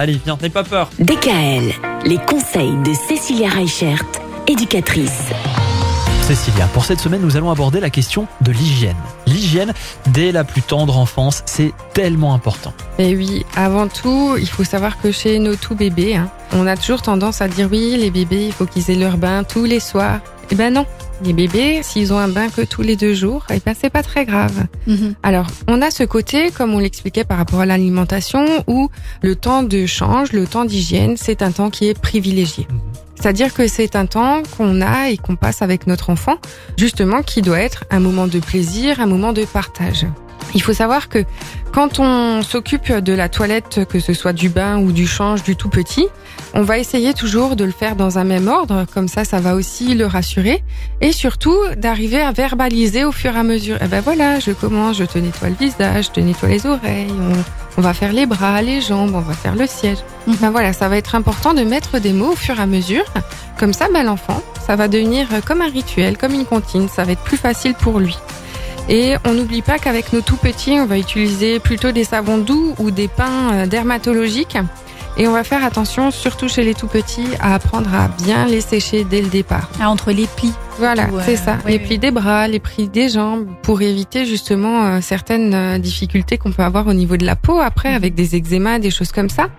Allez, viens, n'aie pas peur. DKL, les conseils de Cécilia Reichert, éducatrice. Cécilia, pour cette semaine, nous allons aborder la question de l'hygiène. L'hygiène, dès la plus tendre enfance, c'est tellement important. Et oui, avant tout, il faut savoir que chez nos tout bébés, hein, on a toujours tendance à dire oui, les bébés, il faut qu'ils aient leur bain tous les soirs. Eh ben non, les bébés, s'ils ont un bain que tous les deux jours, eh ben c'est pas très grave. Mhm. Alors, on a ce côté, comme on l'expliquait par rapport à l'alimentation, où le temps de change, le temps d'hygiène, c'est un temps qui est privilégié. C'est-à-dire que c'est un temps qu'on a et qu'on passe avec notre enfant, justement, qui doit être un moment de plaisir, un moment de partage. Il faut savoir que quand on s'occupe de la toilette, que ce soit du bain ou du change du tout petit, on va essayer toujours de le faire dans un même ordre, comme ça ça va aussi le rassurer, et surtout d'arriver à verbaliser au fur et à mesure. Eh ben voilà, je commence, je te nettoie le visage, je te nettoie les oreilles, on, on va faire les bras, les jambes, on va faire le siège. Ben voilà, ça va être important de mettre des mots au fur et à mesure, comme ça ben l'enfant, ça va devenir comme un rituel, comme une comptine, ça va être plus facile pour lui. Et on n'oublie pas qu'avec nos tout petits, on va utiliser plutôt des savons doux ou des pains euh, dermatologiques. Et on va faire attention, surtout chez les tout petits, à apprendre à bien les sécher dès le départ. Ah, entre les plis. Voilà, c'est ça. oui, les oui. plis des bras, les plis des jambes, pour éviter justement euh, certaines euh, difficultés qu'on peut avoir au niveau de la peau après, avec des eczémas, des choses comme ça.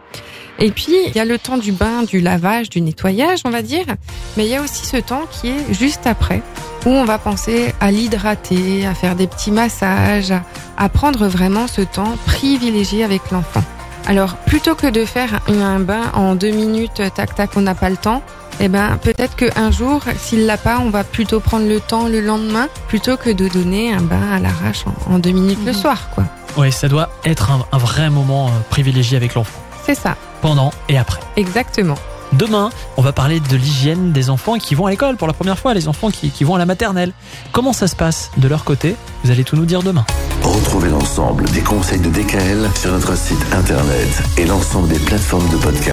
Et puis, il y a le temps du bain, du lavage, du nettoyage, on va dire. Mais il y a aussi ce temps qui est juste après, où on va penser à l'hydrater, à faire des petits massages, à, prendre vraiment ce temps privilégié avec l'enfant. Alors, plutôt que de faire un, bain en deux minutes, tac tac, on n'a pas le temps, eh ben, peut-être qu'un jour, s'il l'a pas, on va plutôt prendre le temps le lendemain, plutôt que de donner un bain à l'arrache en, en deux minutes le Mhm. soir, quoi. Oui, ça doit être un, un vrai moment euh, privilégié avec l'enfant, C'est ça, pendant et après. exactement. Demain, on va parler de l'hygiène des enfants qui vont à l'école pour la première fois, les enfants qui, qui vont à la maternelle. Comment ça se passe de leur côté? Vous allez tout nous dire demain. Retrouvez l'ensemble des conseils de DKL sur notre site internet et l'ensemble des plateformes de podcast.